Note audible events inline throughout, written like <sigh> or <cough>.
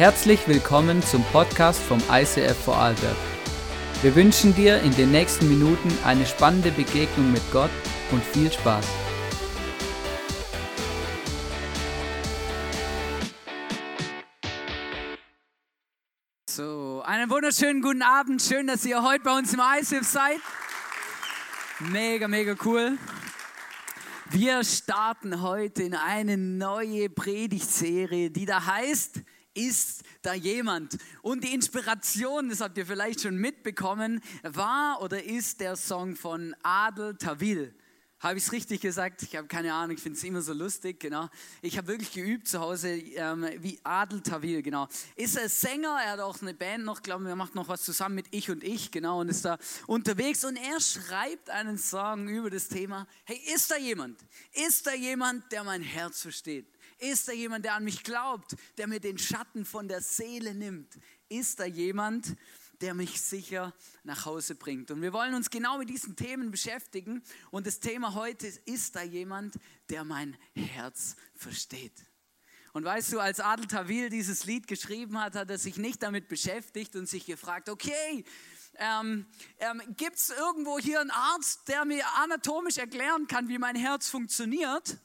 Herzlich willkommen zum Podcast vom ICF Vorarlberg. Wir wünschen dir in den nächsten Minuten eine spannende Begegnung mit Gott und viel Spaß. So, einen wunderschönen guten Abend. Schön, dass ihr heute bei uns im ICF seid. Mega, mega cool. Wir starten heute in eine neue Predigtserie, die da heißt, ist da jemand? Und die Inspiration, das habt ihr vielleicht schon mitbekommen, war oder ist der Song von Adel Tawil. Habe ich es richtig gesagt? Ich habe keine Ahnung, ich finde es immer so lustig, genau. Ich habe wirklich geübt zu Hause, ähm, wie Adel Tawil, genau. Ist er Sänger, er hat auch eine Band noch, glaube ich, er macht noch was zusammen mit Ich und Ich, genau, und ist da unterwegs und er schreibt einen Song über das Thema, hey, ist da jemand? Ist da jemand, der mein Herz versteht? Ist da jemand, der an mich glaubt, der mir den Schatten von der Seele nimmt? Ist da jemand, der mich sicher nach Hause bringt. Und wir wollen uns genau mit diesen Themen beschäftigen. Und das Thema heute ist, ist da jemand, der mein Herz versteht? Und weißt du, als Adel Tawil dieses Lied geschrieben hat, hat er sich nicht damit beschäftigt und sich gefragt, okay, ähm, ähm, gibt es irgendwo hier einen Arzt, der mir anatomisch erklären kann, wie mein Herz funktioniert?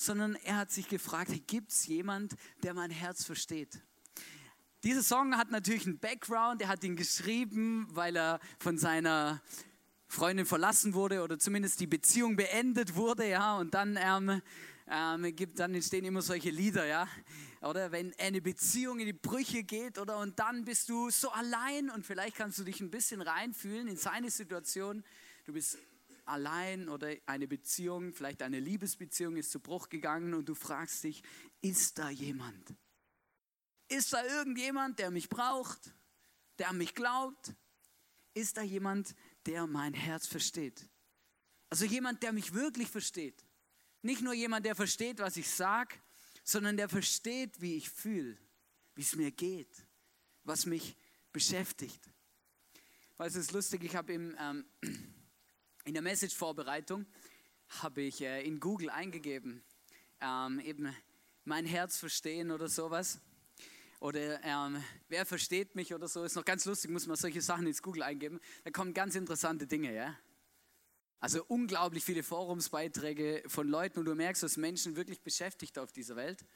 Sondern er hat sich gefragt, gibt es jemand, der mein Herz versteht? Dieser Song hat natürlich einen Background. Er hat ihn geschrieben, weil er von seiner Freundin verlassen wurde oder zumindest die Beziehung beendet wurde, ja. Und dann ähm, ähm, gibt, dann entstehen immer solche Lieder, ja. Oder wenn eine Beziehung in die Brüche geht, oder und dann bist du so allein und vielleicht kannst du dich ein bisschen reinfühlen in seine Situation. Du bist allein oder eine Beziehung, vielleicht eine Liebesbeziehung ist zu Bruch gegangen und du fragst dich, ist da jemand? Ist da irgendjemand, der mich braucht, der an mich glaubt? Ist da jemand, der mein Herz versteht? Also jemand, der mich wirklich versteht. Nicht nur jemand, der versteht, was ich sage, sondern der versteht, wie ich fühle, wie es mir geht, was mich beschäftigt. Weil es ist lustig, ich habe ähm, in der Message-Vorbereitung habe ich äh, in Google eingegeben, ähm, eben mein Herz verstehen oder sowas oder ähm, wer versteht mich oder so. Ist noch ganz lustig, muss man solche Sachen ins Google eingeben. Da kommen ganz interessante Dinge, ja. Also unglaublich viele Forumsbeiträge von Leuten und du merkst, dass Menschen wirklich beschäftigt auf dieser Welt.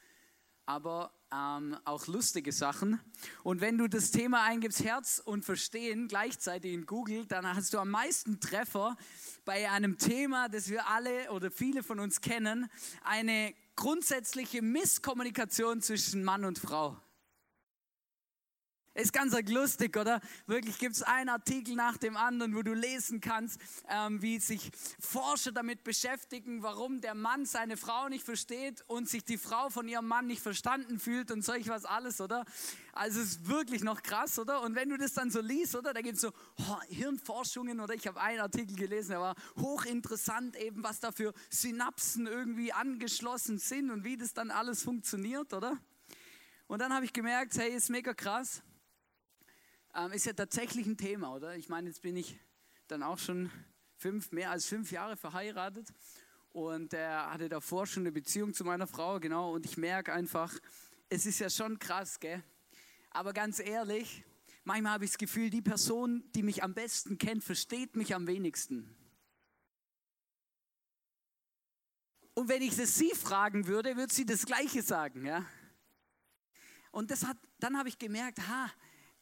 Aber ähm, auch lustige Sachen. Und wenn du das Thema eingibst, Herz und Verstehen gleichzeitig in Google, dann hast du am meisten Treffer bei einem Thema, das wir alle oder viele von uns kennen, eine grundsätzliche Misskommunikation zwischen Mann und Frau. Ist ganz lustig, oder? Wirklich gibt es einen Artikel nach dem anderen, wo du lesen kannst, ähm, wie sich Forscher damit beschäftigen, warum der Mann seine Frau nicht versteht und sich die Frau von ihrem Mann nicht verstanden fühlt und solch was alles, oder? Also es ist wirklich noch krass, oder? Und wenn du das dann so liest, oder? Da gibt es so oh, Hirnforschungen, oder? Ich habe einen Artikel gelesen, der war hochinteressant eben, was da für Synapsen irgendwie angeschlossen sind und wie das dann alles funktioniert, oder? Und dann habe ich gemerkt, hey, ist mega krass ähm, ist ja tatsächlich ein Thema, oder? Ich meine, jetzt bin ich dann auch schon fünf, mehr als fünf Jahre verheiratet und er hatte davor schon eine Beziehung zu meiner Frau, genau. Und ich merke einfach, es ist ja schon krass, gell? Aber ganz ehrlich, manchmal habe ich das Gefühl, die Person, die mich am besten kennt, versteht mich am wenigsten. Und wenn ich das sie fragen würde, würde sie das Gleiche sagen, ja? Und das hat, dann habe ich gemerkt, ha,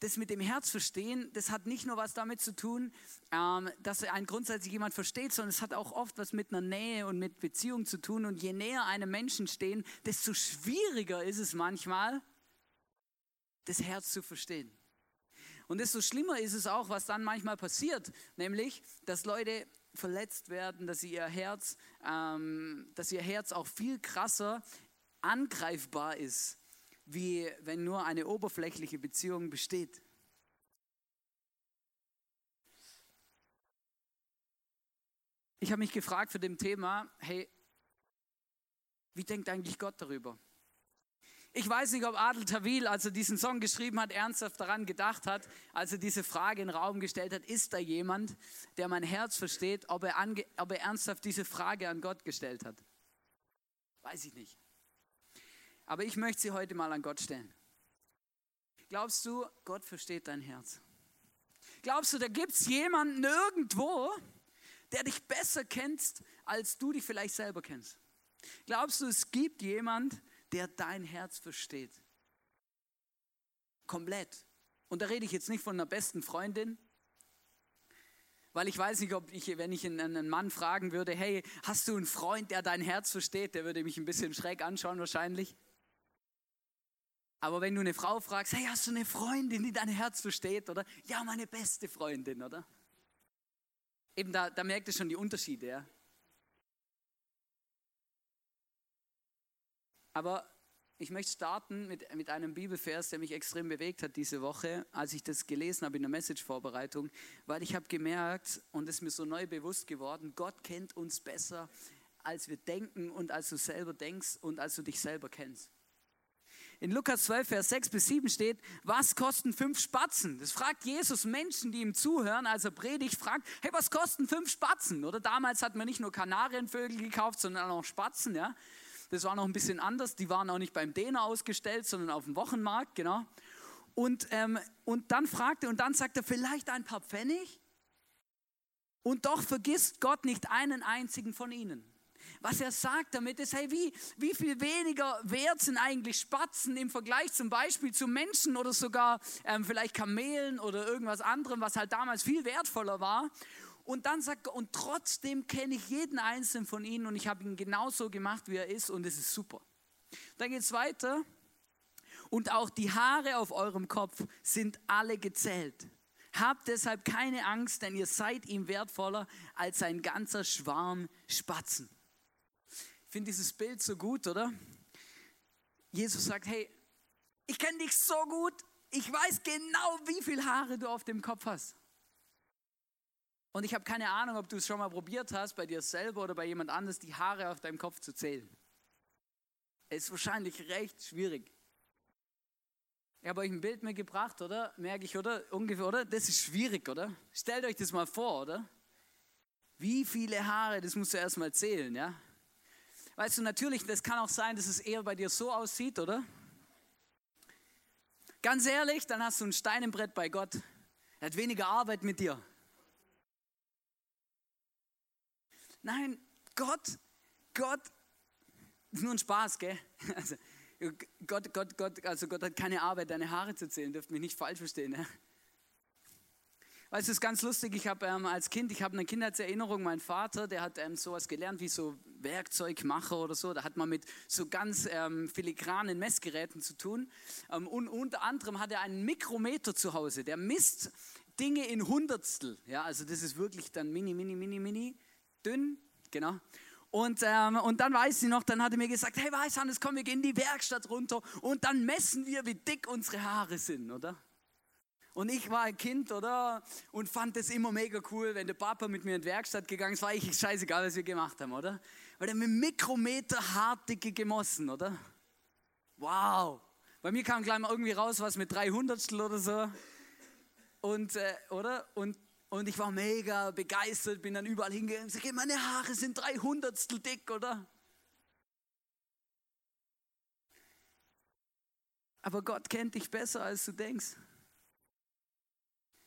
das mit dem Herz verstehen, das hat nicht nur was damit zu tun, ähm, dass ein grundsätzlich jemand versteht, sondern es hat auch oft was mit einer Nähe und mit Beziehung zu tun. Und je näher einem Menschen stehen, desto schwieriger ist es manchmal, das Herz zu verstehen. Und desto schlimmer ist es auch, was dann manchmal passiert, nämlich, dass Leute verletzt werden, dass ihr Herz, ähm, dass ihr Herz auch viel krasser angreifbar ist wie wenn nur eine oberflächliche Beziehung besteht. Ich habe mich gefragt für dem Thema, hey, wie denkt eigentlich Gott darüber? Ich weiß nicht, ob Adel Tawil, als er diesen Song geschrieben hat, ernsthaft daran gedacht hat, als er diese Frage in den Raum gestellt hat, ist da jemand, der mein Herz versteht, ob er, ob er ernsthaft diese Frage an Gott gestellt hat? Weiß ich nicht. Aber ich möchte sie heute mal an Gott stellen. Glaubst du, Gott versteht dein Herz? Glaubst du, da gibt es jemanden irgendwo, der dich besser kennt, als du dich vielleicht selber kennst? Glaubst du, es gibt jemand, der dein Herz versteht? Komplett. Und da rede ich jetzt nicht von einer besten Freundin, weil ich weiß nicht, ob ich, wenn ich einen Mann fragen würde, hey, hast du einen Freund, der dein Herz versteht, der würde mich ein bisschen schräg anschauen wahrscheinlich. Aber wenn du eine Frau fragst, hey, hast du eine Freundin, die dein Herz versteht, oder? Ja, meine beste Freundin, oder? Eben da, da merkt ihr schon die Unterschiede, ja. Aber ich möchte starten mit, mit einem Bibelvers, der mich extrem bewegt hat diese Woche, als ich das gelesen habe in der Message-Vorbereitung, weil ich habe gemerkt und es mir so neu bewusst geworden, Gott kennt uns besser, als wir denken und als du selber denkst und als du dich selber kennst. In Lukas 12, Vers 6 bis 7 steht, was kosten fünf Spatzen? Das fragt Jesus Menschen, die ihm zuhören, als er predigt, fragt, hey, was kosten fünf Spatzen? Oder damals hat man nicht nur Kanarienvögel gekauft, sondern auch Spatzen, ja. Das war noch ein bisschen anders. Die waren auch nicht beim Däner ausgestellt, sondern auf dem Wochenmarkt, genau. Und, ähm, und dann fragt er, und dann sagt er, vielleicht ein paar Pfennig? Und doch vergisst Gott nicht einen einzigen von ihnen. Was er sagt damit ist, hey, wie, wie viel weniger wert sind eigentlich Spatzen im Vergleich zum Beispiel zu Menschen oder sogar ähm, vielleicht Kamelen oder irgendwas anderem, was halt damals viel wertvoller war. Und dann sagt er, und trotzdem kenne ich jeden einzelnen von ihnen und ich habe ihn genauso gemacht, wie er ist und es ist super. Dann geht es weiter. Und auch die Haare auf eurem Kopf sind alle gezählt. Habt deshalb keine Angst, denn ihr seid ihm wertvoller als ein ganzer Schwarm Spatzen. Finde dieses Bild so gut, oder? Jesus sagt, hey, ich kenne dich so gut, ich weiß genau, wie viele Haare du auf dem Kopf hast. Und ich habe keine Ahnung, ob du es schon mal probiert hast, bei dir selber oder bei jemand anders, die Haare auf deinem Kopf zu zählen. Es ist wahrscheinlich recht schwierig. Ich habe euch ein Bild mitgebracht, oder? Merke ich, oder? Ungefähr, oder? Das ist schwierig, oder? Stellt euch das mal vor, oder? Wie viele Haare, das musst du erst mal zählen, ja? Weißt du, natürlich, das kann auch sein, dass es eher bei dir so aussieht, oder? Ganz ehrlich, dann hast du ein Stein im Brett bei Gott. Er hat weniger Arbeit mit dir. Nein, Gott, Gott, ist nur ein Spaß, gell? <laughs> Also, Gott, Gott, Gott, also Gott hat keine Arbeit, deine Haare zu zählen, dürft mich nicht falsch verstehen. Ne? Weißt du, es ist ganz lustig, ich habe ähm, als Kind, ich habe eine Kindheitserinnerung, mein Vater, der hat ähm, sowas gelernt wie so Werkzeugmacher oder so, da hat man mit so ganz ähm, filigranen Messgeräten zu tun. Ähm, und unter anderem hat er einen Mikrometer zu Hause, der misst Dinge in Hundertstel. Ja, also das ist wirklich dann mini, mini, mini, mini dünn, genau. Und, ähm, und dann weiß sie noch, dann hat er mir gesagt, hey Weißhannes, komm, wir gehen in die Werkstatt runter und dann messen wir, wie dick unsere Haare sind, oder? Und ich war ein Kind, oder? Und fand das immer mega cool, wenn der Papa mit mir in die Werkstatt gegangen ist, war ich scheißegal, was wir gemacht haben, oder? Weil er mit Mikrometer Hartdicke gemossen, oder? Wow. Bei mir kam gleich mal irgendwie raus, was mit 300 oder so. Und, äh, oder? Und und ich war mega begeistert, bin dann überall hingegangen und sage, meine Haare sind 300 dick, oder? Aber Gott kennt dich besser, als du denkst.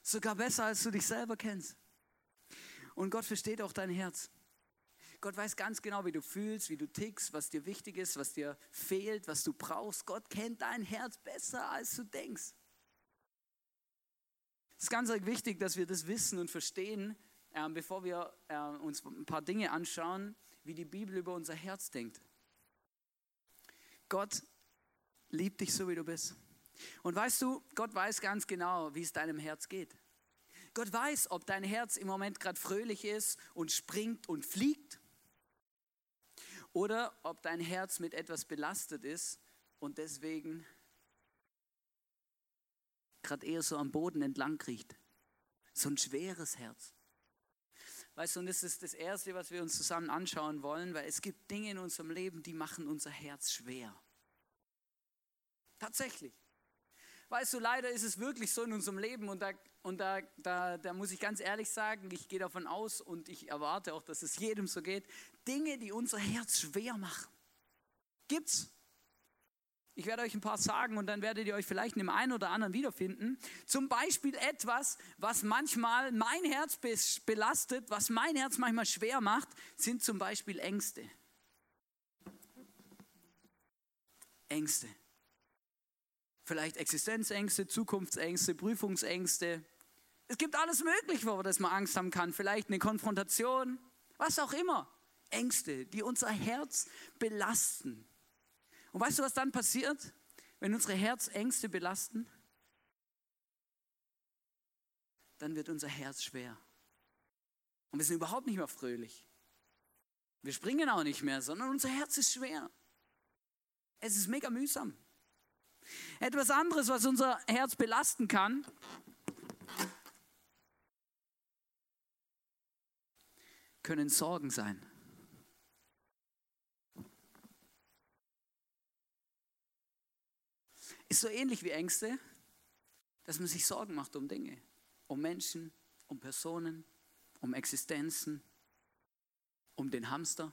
Sogar besser, als du dich selber kennst. Und Gott versteht auch dein Herz. Gott weiß ganz genau, wie du fühlst, wie du tickst, was dir wichtig ist, was dir fehlt, was du brauchst. Gott kennt dein Herz besser, als du denkst. Es ist ganz wichtig, dass wir das wissen und verstehen, äh, bevor wir äh, uns ein paar Dinge anschauen, wie die Bibel über unser Herz denkt. Gott liebt dich so, wie du bist. Und weißt du, Gott weiß ganz genau, wie es deinem Herz geht. Gott weiß, ob dein Herz im Moment gerade fröhlich ist und springt und fliegt oder ob dein Herz mit etwas belastet ist und deswegen gerade eher so am Boden entlang kriecht. So ein schweres Herz. Weißt du, und das ist das Erste, was wir uns zusammen anschauen wollen, weil es gibt Dinge in unserem Leben, die machen unser Herz schwer. Tatsächlich. Weißt du, leider ist es wirklich so in unserem Leben und da, und da, da, da muss ich ganz ehrlich sagen, ich gehe davon aus und ich erwarte auch, dass es jedem so geht, Dinge, die unser Herz schwer machen. Gibt's? Ich werde euch ein paar sagen und dann werdet ihr euch vielleicht in dem einen oder anderen wiederfinden. Zum Beispiel etwas, was manchmal mein Herz belastet, was mein Herz manchmal schwer macht, sind zum Beispiel Ängste. Ängste. Vielleicht Existenzängste, Zukunftsängste, Prüfungsängste. Es gibt alles Mögliche, wo man Angst haben kann. Vielleicht eine Konfrontation, was auch immer. Ängste, die unser Herz belasten. Und weißt du, was dann passiert, wenn unsere Herzängste belasten? Dann wird unser Herz schwer. Und wir sind überhaupt nicht mehr fröhlich. Wir springen auch nicht mehr, sondern unser Herz ist schwer. Es ist mega mühsam. Etwas anderes, was unser Herz belasten kann, können Sorgen sein. Ist so ähnlich wie Ängste, dass man sich Sorgen macht um Dinge, um Menschen, um Personen, um Existenzen, um den Hamster.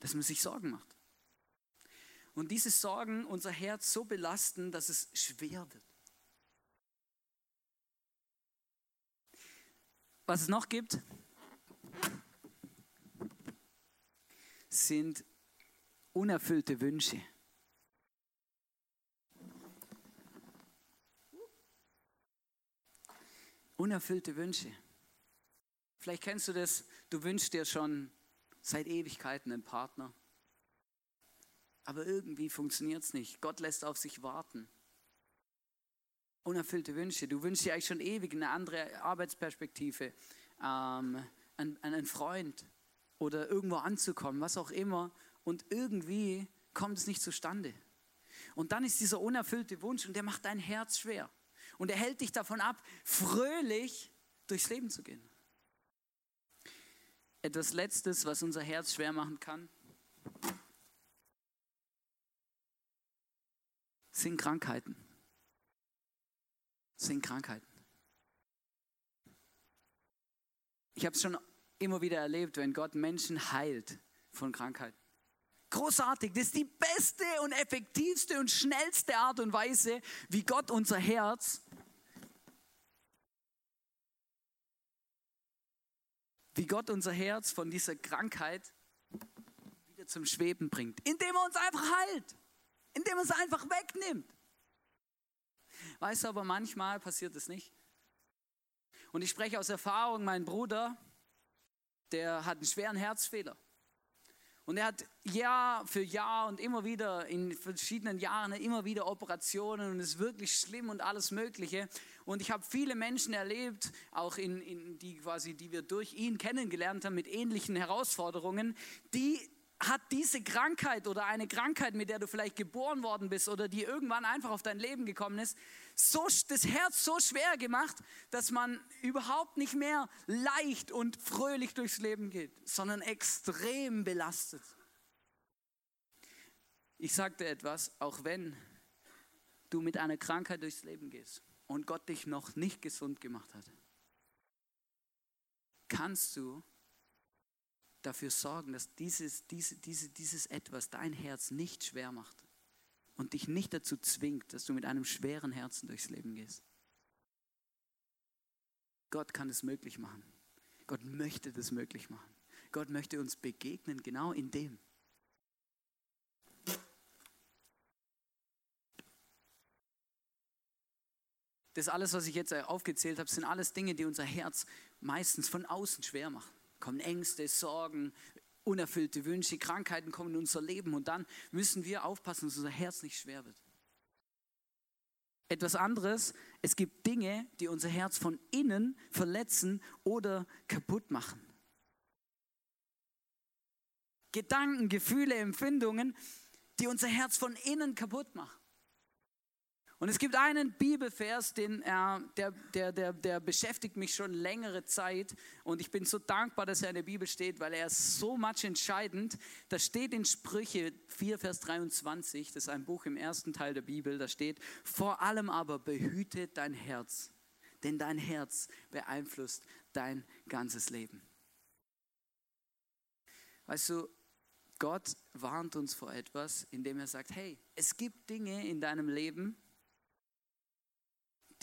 Dass man sich Sorgen macht. Und diese Sorgen unser Herz so belasten, dass es schwer wird. Was es noch gibt, sind unerfüllte Wünsche. Unerfüllte Wünsche. Vielleicht kennst du das, du wünschst dir schon seit Ewigkeiten einen Partner. Aber irgendwie funktioniert es nicht. Gott lässt auf sich warten. Unerfüllte Wünsche. Du wünschst dir eigentlich schon ewig eine andere Arbeitsperspektive, ähm, einen, einen Freund oder irgendwo anzukommen, was auch immer und irgendwie kommt es nicht zustande. Und dann ist dieser unerfüllte Wunsch und der macht dein Herz schwer. Und er hält dich davon ab, fröhlich durchs Leben zu gehen. Etwas Letztes, was unser Herz schwer machen kann, sind Krankheiten. Sind Krankheiten. Ich habe es schon immer wieder erlebt, wenn Gott Menschen heilt von Krankheiten. Großartig, das ist die beste und effektivste und schnellste Art und Weise, wie Gott unser Herz wie Gott unser Herz von dieser Krankheit wieder zum Schweben bringt, indem er uns einfach heilt, indem er es einfach wegnimmt. Weißt du, aber manchmal passiert es nicht. Und ich spreche aus Erfahrung, mein Bruder, der hat einen schweren Herzfehler. Und er hat Jahr für Jahr und immer wieder in verschiedenen Jahren immer wieder Operationen und ist wirklich schlimm und alles Mögliche. Und ich habe viele Menschen erlebt, auch in, in die quasi, die wir durch ihn kennengelernt haben mit ähnlichen Herausforderungen, die hat diese Krankheit oder eine Krankheit, mit der du vielleicht geboren worden bist oder die irgendwann einfach auf dein Leben gekommen ist, so, das Herz so schwer gemacht, dass man überhaupt nicht mehr leicht und fröhlich durchs Leben geht, sondern extrem belastet. Ich sagte etwas, auch wenn du mit einer Krankheit durchs Leben gehst und Gott dich noch nicht gesund gemacht hat, kannst du dafür sorgen, dass dieses, diese, diese, dieses etwas dein Herz nicht schwer macht und dich nicht dazu zwingt, dass du mit einem schweren Herzen durchs Leben gehst. Gott kann es möglich machen. Gott möchte das möglich machen. Gott möchte uns begegnen genau in dem. Das alles, was ich jetzt aufgezählt habe, sind alles Dinge, die unser Herz meistens von außen schwer machen kommen Ängste, Sorgen, unerfüllte Wünsche, Krankheiten kommen in unser Leben und dann müssen wir aufpassen, dass unser Herz nicht schwer wird. Etwas anderes, es gibt Dinge, die unser Herz von innen verletzen oder kaputt machen. Gedanken, Gefühle, Empfindungen, die unser Herz von innen kaputt machen. Und es gibt einen Bibelvers, den, äh, der, der, der, der beschäftigt mich schon längere Zeit. Und ich bin so dankbar, dass er in der Bibel steht, weil er ist so much entscheidend. Da steht in Sprüche 4, Vers 23, das ist ein Buch im ersten Teil der Bibel, da steht, vor allem aber behüte dein Herz, denn dein Herz beeinflusst dein ganzes Leben. Weißt du, Gott warnt uns vor etwas, indem er sagt, hey, es gibt Dinge in deinem Leben,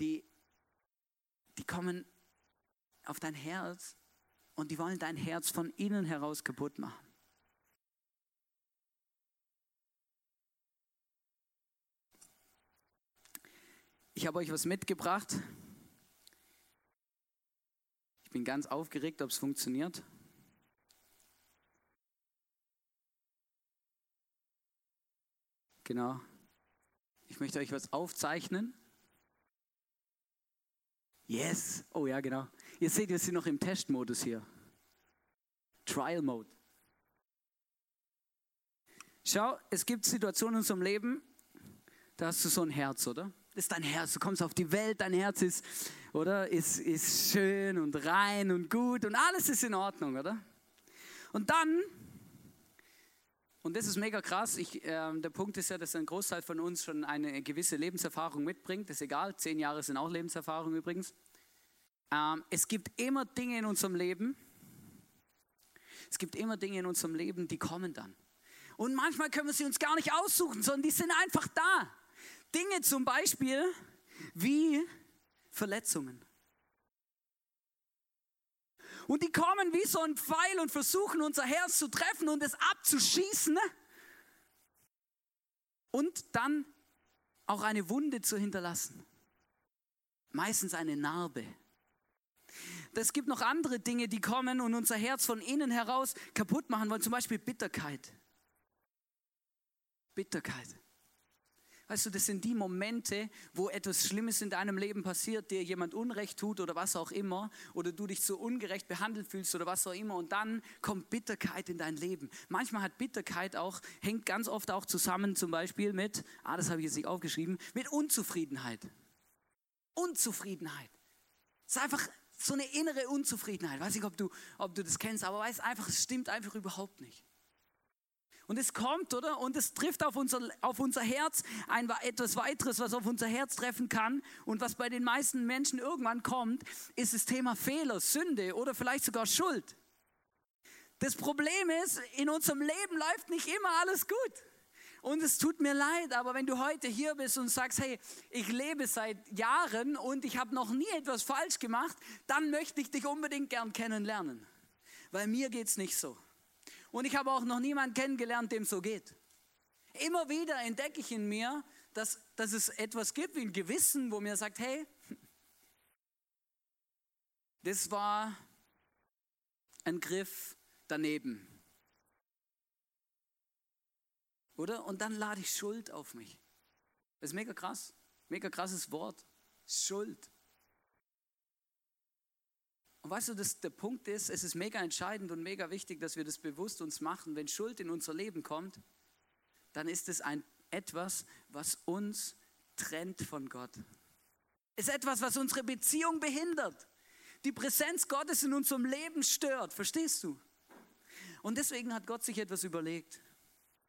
die, die kommen auf dein Herz und die wollen dein Herz von innen heraus kaputt machen. Ich habe euch was mitgebracht. Ich bin ganz aufgeregt, ob es funktioniert. Genau. Ich möchte euch was aufzeichnen. Yes. Oh ja, genau. Ihr seht, wir sind noch im Testmodus hier. Trial Mode. Schau, es gibt Situationen in unserem Leben, da hast du so ein Herz, oder? Das ist dein Herz. Du kommst auf die Welt, dein Herz ist, oder? Ist, ist schön und rein und gut und alles ist in Ordnung, oder? Und dann und das ist mega krass. Ich, äh, der Punkt ist ja, dass ein Großteil von uns schon eine gewisse Lebenserfahrung mitbringt. Das ist egal, zehn Jahre sind auch Lebenserfahrung übrigens. Ähm, es gibt immer Dinge in unserem Leben, es gibt immer Dinge in unserem Leben, die kommen dann. Und manchmal können wir sie uns gar nicht aussuchen, sondern die sind einfach da. Dinge zum Beispiel wie Verletzungen. Und die kommen wie so ein Pfeil und versuchen unser Herz zu treffen und es abzuschießen. Und dann auch eine Wunde zu hinterlassen. Meistens eine Narbe. Es gibt noch andere Dinge, die kommen und unser Herz von innen heraus kaputt machen wollen. Zum Beispiel Bitterkeit. Bitterkeit. Weißt du, das sind die Momente, wo etwas Schlimmes in deinem Leben passiert, dir jemand Unrecht tut oder was auch immer, oder du dich so ungerecht behandelt fühlst oder was auch immer, und dann kommt Bitterkeit in dein Leben. Manchmal hat Bitterkeit auch, hängt ganz oft auch zusammen zum Beispiel mit, ah, das habe ich jetzt nicht aufgeschrieben, mit Unzufriedenheit. Unzufriedenheit. Es ist einfach so eine innere Unzufriedenheit. Weiß nicht, ob du, ob du das kennst, aber weiß einfach, es stimmt einfach überhaupt nicht. Und es kommt, oder? Und es trifft auf unser, auf unser Herz ein, etwas weiteres, was auf unser Herz treffen kann und was bei den meisten Menschen irgendwann kommt, ist das Thema Fehler, Sünde oder vielleicht sogar Schuld. Das Problem ist, in unserem Leben läuft nicht immer alles gut. Und es tut mir leid, aber wenn du heute hier bist und sagst, hey, ich lebe seit Jahren und ich habe noch nie etwas falsch gemacht, dann möchte ich dich unbedingt gern kennenlernen. Weil mir geht es nicht so. Und ich habe auch noch niemanden kennengelernt, dem so geht. Immer wieder entdecke ich in mir, dass, dass es etwas gibt wie ein Gewissen, wo mir sagt, hey, das war ein Griff daneben. Oder? Und dann lade ich Schuld auf mich. Das ist mega krass. Mega krasses Wort. Schuld. Und weißt du, dass der Punkt ist, es ist mega entscheidend und mega wichtig, dass wir das bewusst uns machen. Wenn Schuld in unser Leben kommt, dann ist es ein, etwas, was uns trennt von Gott. Es ist etwas, was unsere Beziehung behindert. Die Präsenz Gottes in unserem Leben stört. Verstehst du? Und deswegen hat Gott sich etwas überlegt.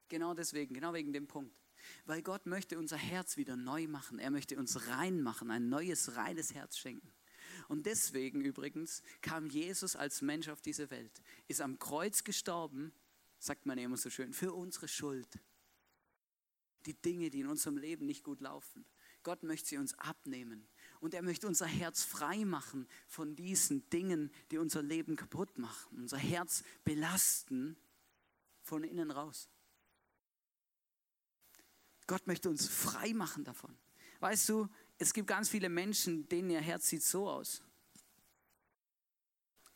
Genau deswegen, genau wegen dem Punkt. Weil Gott möchte unser Herz wieder neu machen. Er möchte uns rein machen, ein neues, reines Herz schenken. Und deswegen übrigens kam Jesus als Mensch auf diese Welt, ist am Kreuz gestorben, sagt man immer so schön, für unsere Schuld. Die Dinge, die in unserem Leben nicht gut laufen. Gott möchte sie uns abnehmen. Und er möchte unser Herz frei machen von diesen Dingen, die unser Leben kaputt machen. Unser Herz belasten von innen raus. Gott möchte uns frei machen davon. Weißt du, es gibt ganz viele Menschen, denen ihr Herz sieht so aus.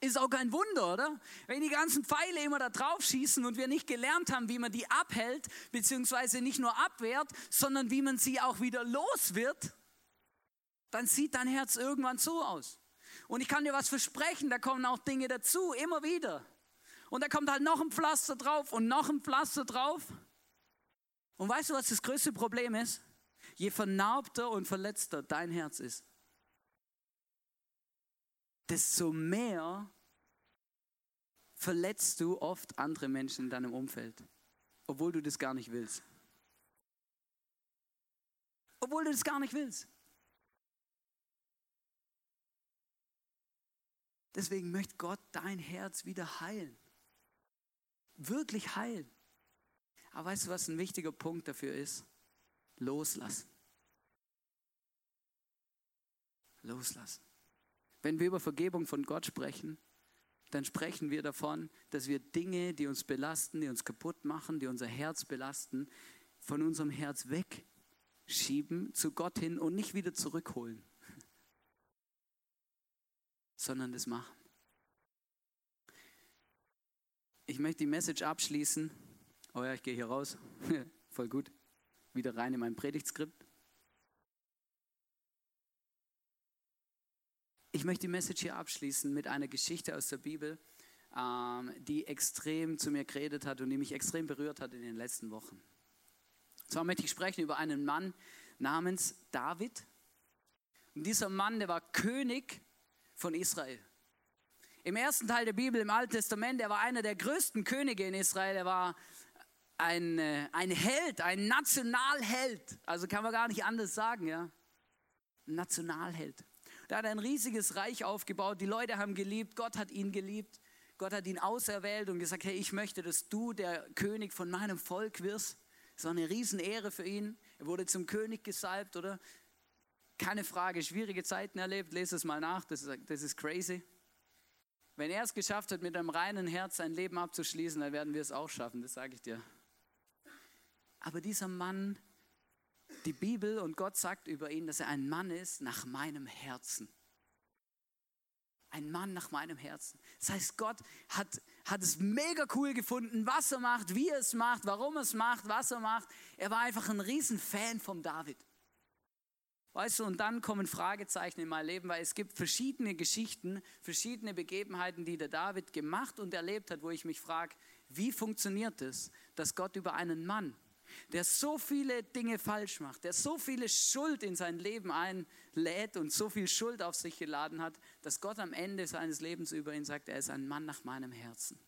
Ist auch kein Wunder, oder? Wenn die ganzen Pfeile immer da drauf schießen und wir nicht gelernt haben, wie man die abhält, beziehungsweise nicht nur abwehrt, sondern wie man sie auch wieder los wird, dann sieht dein Herz irgendwann so aus. Und ich kann dir was versprechen, da kommen auch Dinge dazu, immer wieder. Und da kommt halt noch ein Pflaster drauf und noch ein Pflaster drauf. Und weißt du, was das größte Problem ist? Je vernarbter und verletzter dein Herz ist, desto mehr verletzt du oft andere Menschen in deinem Umfeld, obwohl du das gar nicht willst. Obwohl du das gar nicht willst. Deswegen möchte Gott dein Herz wieder heilen. Wirklich heilen. Aber weißt du, was ein wichtiger Punkt dafür ist? Loslassen. Loslassen. Wenn wir über Vergebung von Gott sprechen, dann sprechen wir davon, dass wir Dinge, die uns belasten, die uns kaputt machen, die unser Herz belasten, von unserem Herz wegschieben zu Gott hin und nicht wieder zurückholen, <laughs> sondern das machen. Ich möchte die Message abschließen. Oh ja, ich gehe hier raus. <laughs> Voll gut. Wieder rein in mein Predigtskript. Ich möchte die Message hier abschließen mit einer Geschichte aus der Bibel, ähm, die extrem zu mir geredet hat und die mich extrem berührt hat in den letzten Wochen. Und zwar möchte ich sprechen über einen Mann namens David. Und dieser Mann, der war König von Israel. Im ersten Teil der Bibel, im Alten Testament, er war einer der größten Könige in Israel. Er war ein, äh, ein Held, ein Nationalheld. Also kann man gar nicht anders sagen, ja. Nationalheld. Da hat er ein riesiges Reich aufgebaut. Die Leute haben geliebt. Gott hat ihn geliebt. Gott hat ihn auserwählt und gesagt, hey, ich möchte, dass du der König von meinem Volk wirst. Das war eine Riesenehre für ihn. Er wurde zum König gesalbt, oder? Keine Frage, schwierige Zeiten erlebt. Lese es mal nach, das ist, das ist crazy. Wenn er es geschafft hat, mit einem reinen Herz sein Leben abzuschließen, dann werden wir es auch schaffen, das sage ich dir. Aber dieser Mann, die Bibel und Gott sagt über ihn, dass er ein Mann ist nach meinem Herzen. Ein Mann nach meinem Herzen. Das heißt, Gott hat, hat es mega cool gefunden, was er macht, wie er es macht, warum er es macht, was er macht. Er war einfach ein Riesenfan von David. Weißt du, und dann kommen Fragezeichen in mein Leben, weil es gibt verschiedene Geschichten, verschiedene Begebenheiten, die der David gemacht und erlebt hat, wo ich mich frage, wie funktioniert es, dass Gott über einen Mann, der so viele Dinge falsch macht, der so viele Schuld in sein Leben einlädt und so viel Schuld auf sich geladen hat, dass Gott am Ende seines Lebens über ihn sagt, er ist ein Mann nach meinem Herzen.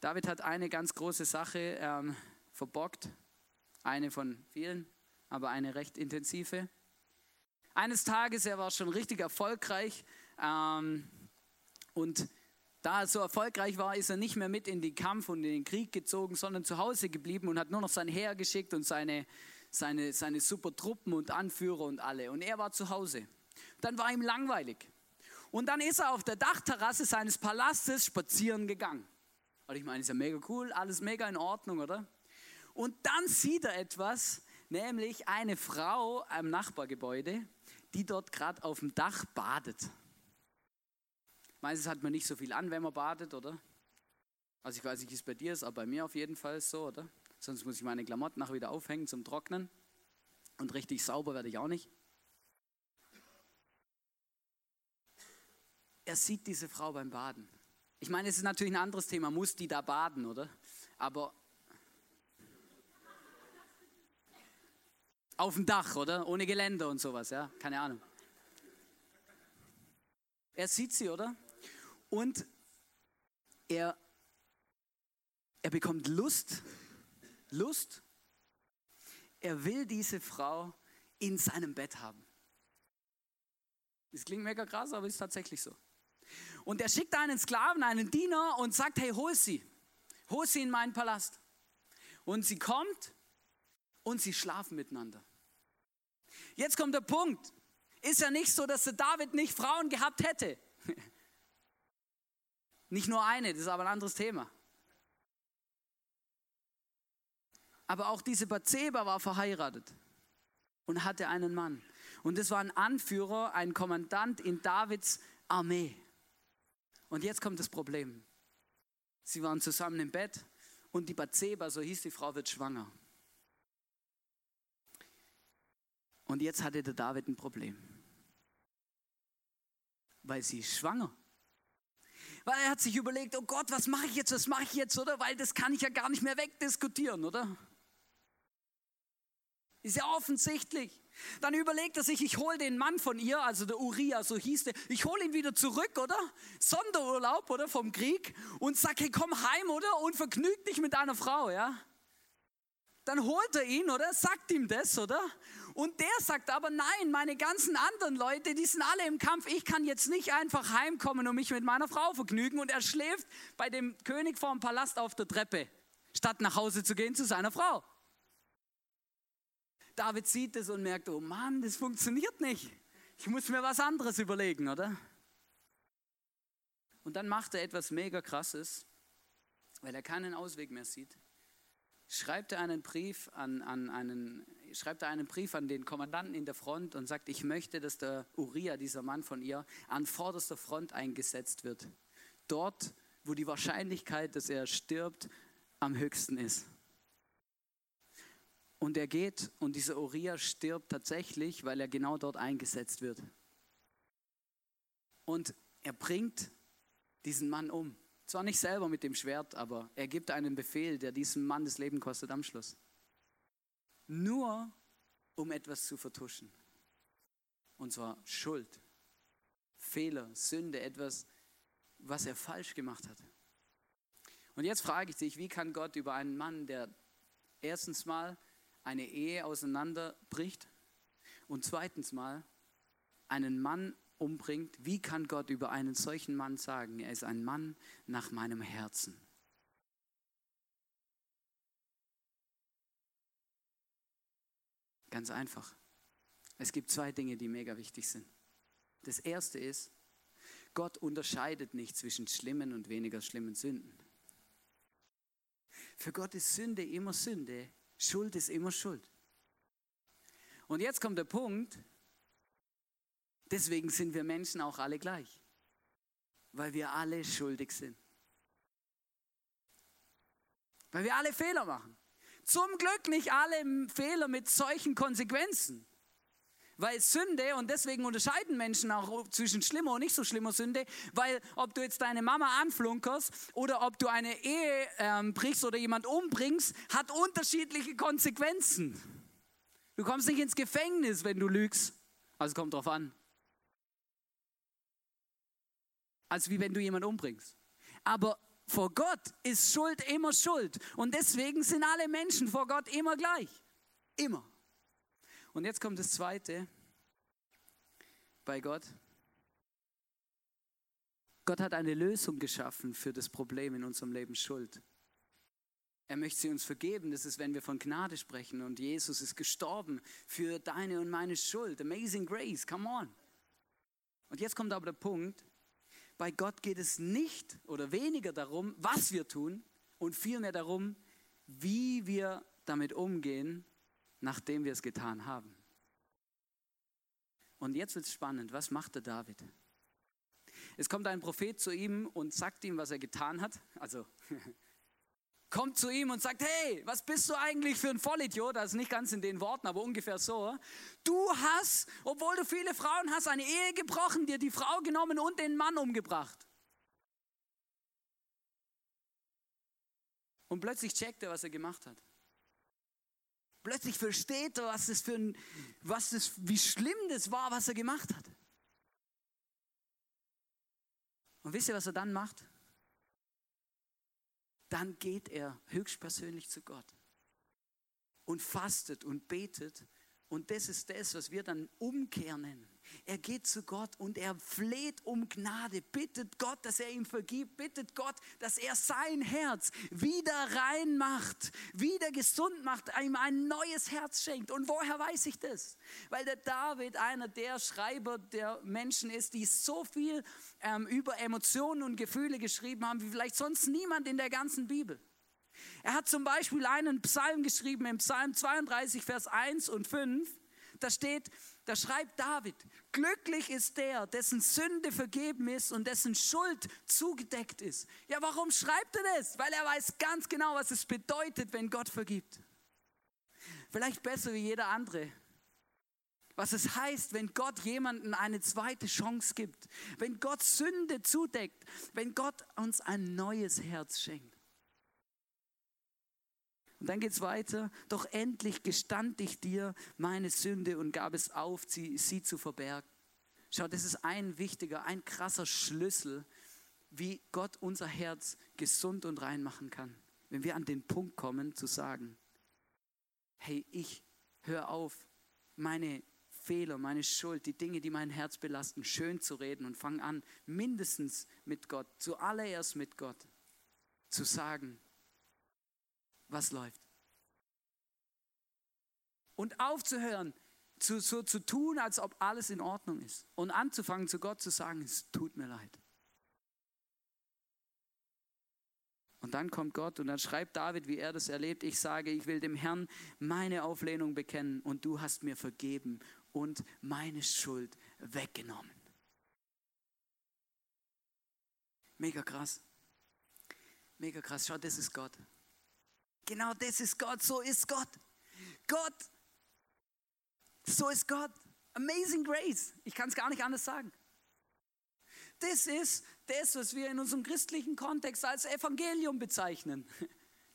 David hat eine ganz große Sache ähm, verbockt, eine von vielen aber eine recht intensive. Eines Tages, er war schon richtig erfolgreich ähm, und da er so erfolgreich war, ist er nicht mehr mit in den Kampf und in den Krieg gezogen, sondern zu Hause geblieben und hat nur noch sein Heer geschickt und seine, seine, seine super Truppen und Anführer und alle. Und er war zu Hause. Dann war ihm langweilig. Und dann ist er auf der Dachterrasse seines Palastes spazieren gegangen. Und ich meine, ist ja mega cool, alles mega in Ordnung, oder? Und dann sieht er etwas, nämlich eine Frau am Nachbargebäude, die dort gerade auf dem Dach badet. Meistens hat man nicht so viel an, wenn man badet, oder? Also ich weiß nicht, wie es bei dir ist, aber bei mir auf jeden Fall so, oder? Sonst muss ich meine Klamotten nachher wieder aufhängen zum Trocknen. Und richtig sauber werde ich auch nicht. Er sieht diese Frau beim Baden. Ich meine, es ist natürlich ein anderes Thema, muss die da baden, oder? Aber Auf dem Dach, oder? Ohne Geländer und sowas, ja? Keine Ahnung. Er sieht sie, oder? Und er, er bekommt Lust. Lust. Er will diese Frau in seinem Bett haben. Das klingt mega krass, aber ist tatsächlich so. Und er schickt einen Sklaven, einen Diener und sagt, hey, hol sie. Hol sie in meinen Palast. Und sie kommt und sie schlafen miteinander. Jetzt kommt der Punkt. Ist ja nicht so, dass der David nicht Frauen gehabt hätte. <laughs> Nicht nur eine, das ist aber ein anderes Thema. Aber auch diese Bathseba war verheiratet und hatte einen Mann. Und das war ein Anführer, ein Kommandant in Davids Armee. Und jetzt kommt das Problem. Sie waren zusammen im Bett und die Bathseba, so hieß die Frau, wird schwanger. Und jetzt hatte der David ein Problem. Weil sie ist schwanger. Weil er hat sich überlegt, oh Gott, was mache ich jetzt, was mache ich jetzt, oder? Weil das kann ich ja gar nicht mehr wegdiskutieren, oder? Ist ja offensichtlich. Dann überlegt er sich, ich hole den Mann von ihr, also der Uriah, so hieß der, ich hole ihn wieder zurück, oder? Sonderurlaub, oder? Vom Krieg und sag, hey, komm heim, oder? Und vergnüg dich mit deiner Frau, ja? Dann holt er ihn, oder? Sagt ihm das, oder? Und der sagt aber, nein, meine ganzen anderen Leute, die sind alle im Kampf. Ich kann jetzt nicht einfach heimkommen und mich mit meiner Frau vergnügen. Und er schläft bei dem König vor dem Palast auf der Treppe, statt nach Hause zu gehen zu seiner Frau. David sieht es und merkt, oh Mann, das funktioniert nicht. Ich muss mir was anderes überlegen, oder? Und dann macht er etwas mega krasses, weil er keinen Ausweg mehr sieht. Schreibt er einen Brief an, an einen, schreibt er einen Brief an den Kommandanten in der Front und sagt, ich möchte, dass der Uriah, dieser Mann von ihr, an vorderster Front eingesetzt wird. Dort, wo die Wahrscheinlichkeit, dass er stirbt, am höchsten ist. Und er geht und dieser Uriah stirbt tatsächlich, weil er genau dort eingesetzt wird. Und er bringt diesen Mann um. Zwar nicht selber mit dem Schwert, aber er gibt einen Befehl, der diesem Mann das Leben kostet am Schluss. Nur um etwas zu vertuschen. Und zwar Schuld, Fehler, Sünde, etwas, was er falsch gemacht hat. Und jetzt frage ich dich, wie kann Gott über einen Mann, der erstens mal eine Ehe auseinanderbricht und zweitens mal einen Mann umbringt, wie kann Gott über einen solchen Mann sagen, er ist ein Mann nach meinem Herzen? Ganz einfach. Es gibt zwei Dinge, die mega wichtig sind. Das erste ist, Gott unterscheidet nicht zwischen schlimmen und weniger schlimmen Sünden. Für Gott ist Sünde immer Sünde, Schuld ist immer Schuld. Und jetzt kommt der Punkt, deswegen sind wir Menschen auch alle gleich, weil wir alle schuldig sind. Weil wir alle Fehler machen. Zum Glück nicht alle Fehler mit solchen Konsequenzen. Weil Sünde, und deswegen unterscheiden Menschen auch zwischen schlimmer und nicht so schlimmer Sünde, weil ob du jetzt deine Mama anflunkerst oder ob du eine Ehe ähm, brichst oder jemand umbringst, hat unterschiedliche Konsequenzen. Du kommst nicht ins Gefängnis, wenn du lügst. Also kommt drauf an. Als wie wenn du jemand umbringst. Aber vor Gott ist Schuld immer Schuld. Und deswegen sind alle Menschen vor Gott immer gleich. Immer. Und jetzt kommt das Zweite bei Gott. Gott hat eine Lösung geschaffen für das Problem in unserem Leben Schuld. Er möchte sie uns vergeben. Das ist, wenn wir von Gnade sprechen. Und Jesus ist gestorben für deine und meine Schuld. Amazing Grace, come on. Und jetzt kommt aber der Punkt, bei Gott geht es nicht oder weniger darum, was wir tun und vielmehr darum, wie wir damit umgehen nachdem wir es getan haben. Und jetzt wird es spannend. Was macht der David? Es kommt ein Prophet zu ihm und sagt ihm, was er getan hat. Also <laughs> kommt zu ihm und sagt, hey, was bist du eigentlich für ein Vollidiot? Das ist nicht ganz in den Worten, aber ungefähr so. Du hast, obwohl du viele Frauen hast, eine Ehe gebrochen, dir die Frau genommen und den Mann umgebracht. Und plötzlich checkt er, was er gemacht hat. Plötzlich versteht er, was das für ein, was das, wie schlimm das war, was er gemacht hat. Und wisst ihr, was er dann macht? Dann geht er höchstpersönlich zu Gott und fastet und betet. Und das ist das, was wir dann Umkehr nennen. Er geht zu Gott und er fleht um Gnade, bittet Gott, dass er ihm vergibt, bittet Gott, dass er sein Herz wieder rein macht, wieder gesund macht, ihm ein neues Herz schenkt. Und woher weiß ich das? Weil der David einer der Schreiber der Menschen ist, die so viel ähm, über Emotionen und Gefühle geschrieben haben, wie vielleicht sonst niemand in der ganzen Bibel. Er hat zum Beispiel einen Psalm geschrieben, im Psalm 32, Vers 1 und 5. Da steht, da schreibt David, glücklich ist der, dessen Sünde vergeben ist und dessen Schuld zugedeckt ist. Ja, warum schreibt er das? Weil er weiß ganz genau, was es bedeutet, wenn Gott vergibt. Vielleicht besser wie jeder andere. Was es heißt, wenn Gott jemanden eine zweite Chance gibt, wenn Gott Sünde zudeckt, wenn Gott uns ein neues Herz schenkt. Und dann geht es weiter. Doch endlich gestand ich dir meine Sünde und gab es auf, sie, sie zu verbergen. Schau, das ist ein wichtiger, ein krasser Schlüssel, wie Gott unser Herz gesund und rein machen kann. Wenn wir an den Punkt kommen zu sagen, hey, ich höre auf, meine Fehler, meine Schuld, die Dinge, die mein Herz belasten, schön zu reden und fange an, mindestens mit Gott, zuallererst mit Gott, zu sagen, was läuft. Und aufzuhören, zu, so zu tun, als ob alles in Ordnung ist. Und anzufangen, zu Gott zu sagen, es tut mir leid. Und dann kommt Gott und dann schreibt David, wie er das erlebt. Ich sage, ich will dem Herrn meine Auflehnung bekennen und du hast mir vergeben und meine Schuld weggenommen. Mega krass. Mega krass. Schau, das ist Gott. Genau das ist Gott. So ist Gott. Gott. So ist Gott. Amazing Grace. Ich kann es gar nicht anders sagen. Das ist das, was wir in unserem christlichen Kontext als Evangelium bezeichnen.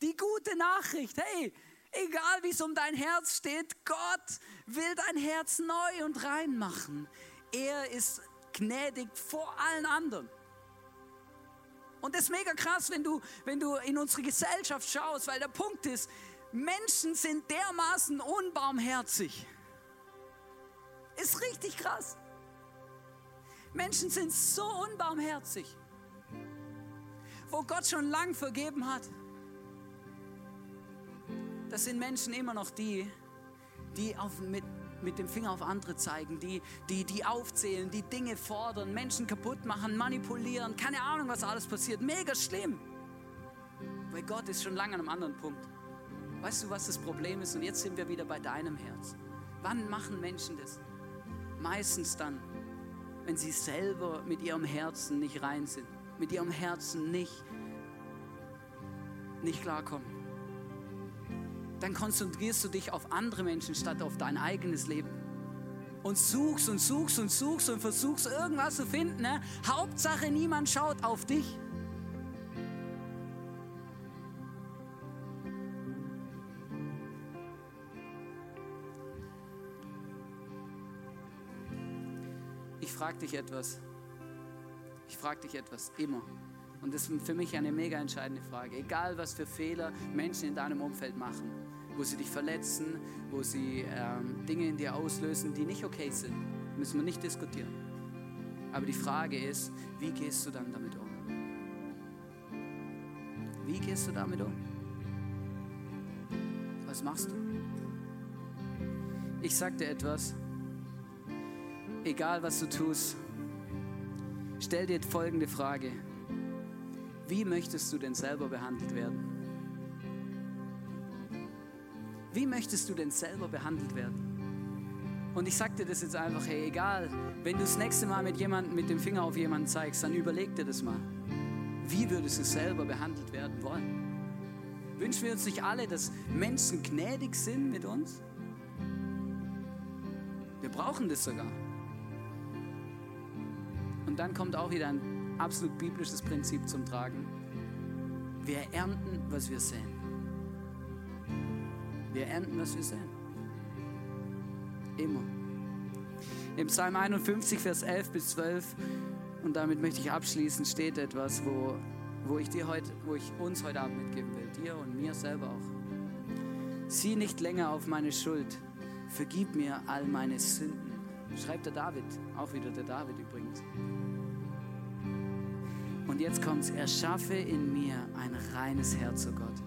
Die gute Nachricht. Hey, egal wie es um dein Herz steht, Gott will dein Herz neu und rein machen. Er ist gnädig vor allen anderen. Und das ist mega krass, wenn du, wenn du in unsere Gesellschaft schaust, weil der Punkt ist, Menschen sind dermaßen unbarmherzig. Ist richtig krass. Menschen sind so unbarmherzig, wo Gott schon lang vergeben hat. Das sind Menschen immer noch die, die auf, mit, mit dem Finger auf andere zeigen, die, die, die aufzählen, die Dinge fordern, Menschen kaputt machen, manipulieren, keine Ahnung, was alles passiert. Mega schlimm. Weil Gott ist schon lange an einem anderen Punkt. Weißt du, was das Problem ist? Und jetzt sind wir wieder bei deinem Herz. Wann machen Menschen das? Meistens dann, wenn sie selber mit ihrem Herzen nicht rein sind, mit ihrem Herzen nicht, nicht klarkommen. Dann konzentrierst du dich auf andere Menschen statt auf dein eigenes Leben. Und suchst und suchst und suchst und versuchst irgendwas zu finden. Ne? Hauptsache, niemand schaut auf dich. frage dich etwas. Ich frage dich etwas immer. Und das ist für mich eine mega entscheidende Frage. Egal, was für Fehler Menschen in deinem Umfeld machen, wo sie dich verletzen, wo sie ähm, Dinge in dir auslösen, die nicht okay sind, müssen wir nicht diskutieren. Aber die Frage ist, wie gehst du dann damit um? Wie gehst du damit um? Was machst du? Ich sag dir etwas, egal was du tust, stell dir folgende Frage. Wie möchtest du denn selber behandelt werden? Wie möchtest du denn selber behandelt werden? Und ich sage dir das jetzt einfach, hey, egal, wenn du das nächste Mal mit jemandem mit dem Finger auf jemanden zeigst, dann überleg dir das mal. Wie würdest du selber behandelt werden wollen? Wünschen wir uns nicht alle, dass Menschen gnädig sind mit uns? Wir brauchen das sogar. Und dann kommt auch wieder ein absolut biblisches Prinzip zum Tragen. Wir ernten, was wir säen. Wir ernten, was wir säen. Immer. Im Psalm 51, Vers 11 bis 12, und damit möchte ich abschließen, steht etwas, wo, wo, ich dir heute, wo ich uns heute Abend mitgeben will, dir und mir selber auch. Sieh nicht länger auf meine Schuld, vergib mir all meine Sünden. Schreibt der David, auch wieder der David übrigens. Und jetzt kommt's, erschaffe in mir ein reines Herz, oh Gott.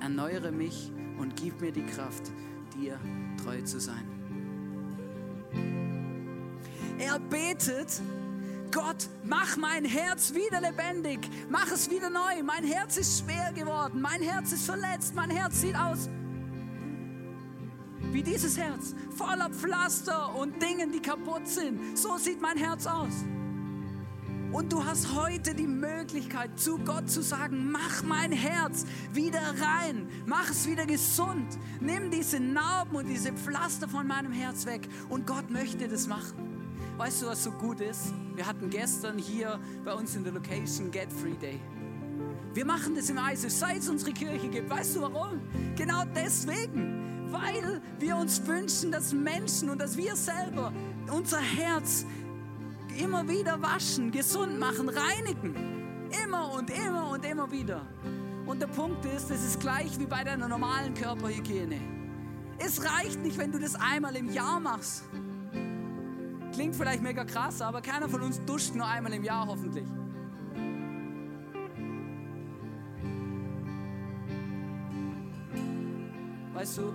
Erneuere mich und gib mir die Kraft, dir treu zu sein. Er betet, Gott, mach mein Herz wieder lebendig, mach es wieder neu. Mein Herz ist schwer geworden, mein Herz ist verletzt, mein Herz sieht aus wie dieses Herz, voller Pflaster und Dingen, die kaputt sind. So sieht mein Herz aus. Und du hast heute die Möglichkeit, zu Gott zu sagen, mach mein Herz wieder rein, mach es wieder gesund, nimm diese Narben und diese Pflaster von meinem Herz weg. Und Gott möchte das machen. Weißt du, was so gut ist? Wir hatten gestern hier bei uns in der Location Get Free Day. Wir machen das im ISIF, seit es unsere Kirche gibt. Weißt du warum? Genau deswegen. Weil wir uns wünschen, dass Menschen und dass wir selber unser Herz immer wieder waschen, gesund machen, reinigen. Immer und immer und immer wieder. Und der Punkt ist, es ist gleich wie bei deiner normalen Körperhygiene. Es reicht nicht, wenn du das einmal im Jahr machst. Klingt vielleicht mega krass, aber keiner von uns duscht nur einmal im Jahr hoffentlich. Weißt du,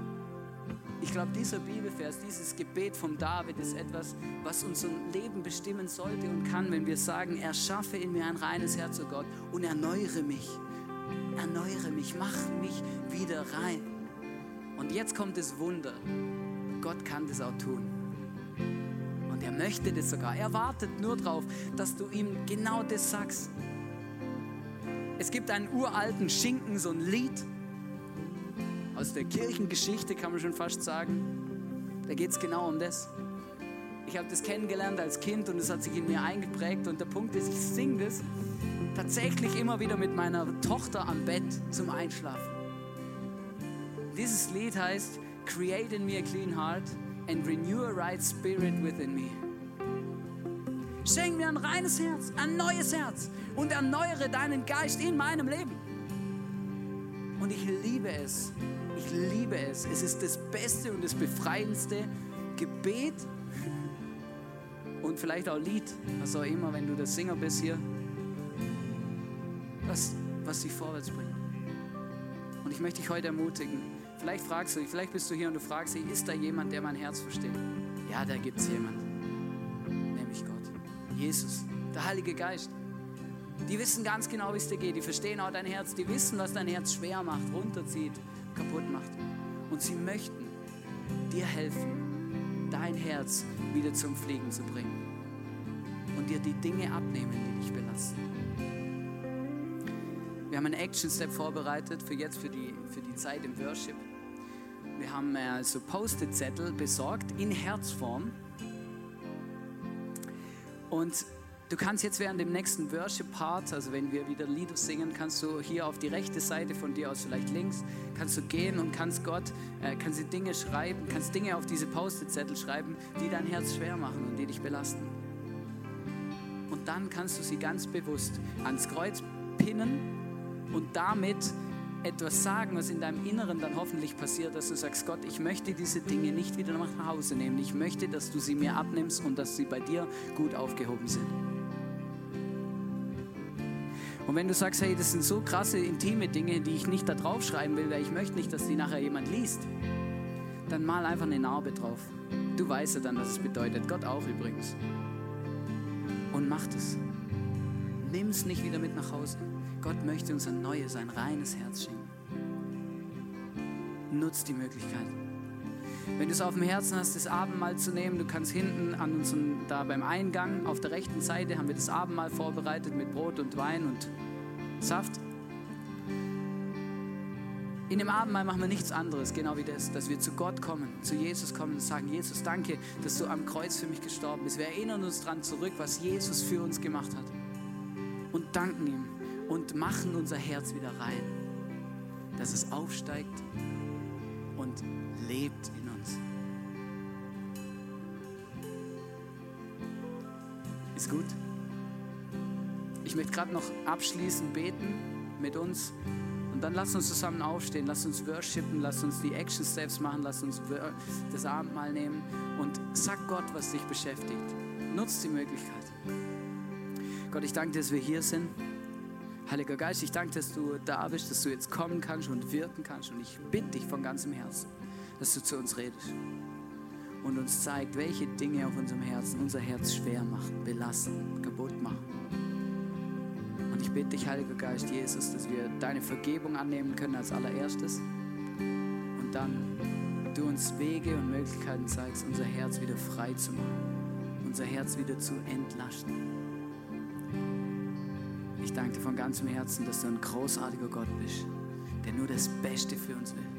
ich glaube, dieser Bibelvers, dieses Gebet vom David ist etwas, was unser Leben bestimmen sollte und kann, wenn wir sagen, erschaffe in mir ein reines Herz, oh Gott, und erneuere mich. Erneuere mich, mach mich wieder rein. Und jetzt kommt das Wunder. Gott kann das auch tun. Und er möchte das sogar. Er wartet nur darauf, dass du ihm genau das sagst. Es gibt einen uralten Schinken, so ein Lied, aus der Kirchengeschichte, kann man schon fast sagen. Da geht es genau um das. Ich habe das kennengelernt als Kind und es hat sich in mir eingeprägt. Und der Punkt ist, ich singe das tatsächlich immer wieder mit meiner Tochter am Bett zum Einschlafen. Dieses Lied heißt Create in me a clean heart and renew a right spirit within me. Schenk mir ein reines Herz, ein neues Herz und erneuere deinen Geist in meinem Leben. Und ich liebe es, ich liebe es. Es ist das beste und das befreiendste Gebet und vielleicht auch Lied, was auch immer, wenn du der Singer bist hier, was, was dich vorwärts bringt. Und ich möchte dich heute ermutigen. Vielleicht fragst du dich, vielleicht bist du hier und du fragst dich, ist da jemand, der mein Herz versteht? Ja, da gibt es jemand, nämlich Gott, Jesus, der Heilige Geist. Die wissen ganz genau, wie es dir geht. Die verstehen auch dein Herz. Die wissen, was dein Herz schwer macht, runterzieht, kaputt macht. Und sie möchten dir helfen, dein Herz wieder zum Fliegen zu bringen und dir die Dinge abnehmen, die dich belasten. Wir haben einen Action-Step vorbereitet für jetzt, für die, für die Zeit im Worship. Wir haben äh, so Post-it-Zettel besorgt in Herzform. Und Du kannst jetzt während dem nächsten Worship-Part, also wenn wir wieder Lieder singen, kannst du hier auf die rechte Seite von dir aus, vielleicht links, kannst du gehen und kannst Gott, äh, kannst du Dinge schreiben, kannst Dinge auf diese Post-it-Zettel schreiben, die dein Herz schwer machen und die dich belasten. Und dann kannst du sie ganz bewusst ans Kreuz pinnen und damit etwas sagen, was in deinem Inneren dann hoffentlich passiert, dass du sagst, Gott, ich möchte diese Dinge nicht wieder nach Hause nehmen. Ich möchte, dass du sie mir abnimmst und dass sie bei dir gut aufgehoben sind. Und wenn du sagst, hey, das sind so krasse, intime Dinge, die ich nicht da drauf schreiben will, weil ich möchte nicht, dass die nachher jemand liest, dann mal einfach eine Narbe drauf. Du weißt ja dann, was es bedeutet. Gott auch übrigens. Und mach es. Nimm es nicht wieder mit nach Hause. Gott möchte uns ein neues, ein reines Herz schenken. Nutz die Möglichkeit. Wenn du es auf dem Herzen hast, das Abendmahl zu nehmen, du kannst hinten an uns da beim Eingang auf der rechten Seite haben wir das Abendmahl vorbereitet mit Brot und Wein und Saft. In dem Abendmahl machen wir nichts anderes, genau wie das, dass wir zu Gott kommen, zu Jesus kommen und sagen, Jesus, danke, dass du am Kreuz für mich gestorben bist. Wir erinnern uns daran zurück, was Jesus für uns gemacht hat. Und danken ihm und machen unser Herz wieder rein, dass es aufsteigt und lebt Ist gut? Ich möchte gerade noch abschließend beten mit uns und dann lass uns zusammen aufstehen, lass uns worshipen, lass uns die Action Steps machen, lass uns das Abendmahl nehmen und sag Gott, was dich beschäftigt. Nutz die Möglichkeit. Gott, ich danke dass wir hier sind. Heiliger Geist, ich danke, dass du da bist, dass du jetzt kommen kannst und wirken kannst. Und ich bitte dich von ganzem Herzen, dass du zu uns redest und uns zeigt, welche Dinge auf unserem Herzen unser Herz schwer machen, belasten, kaputt machen. Und ich bitte dich, Heiliger Geist, Jesus, dass wir deine Vergebung annehmen können als allererstes und dann du uns Wege und Möglichkeiten zeigst, unser Herz wieder frei zu machen, unser Herz wieder zu entlasten. Ich danke dir von ganzem Herzen, dass du ein großartiger Gott bist, der nur das Beste für uns will.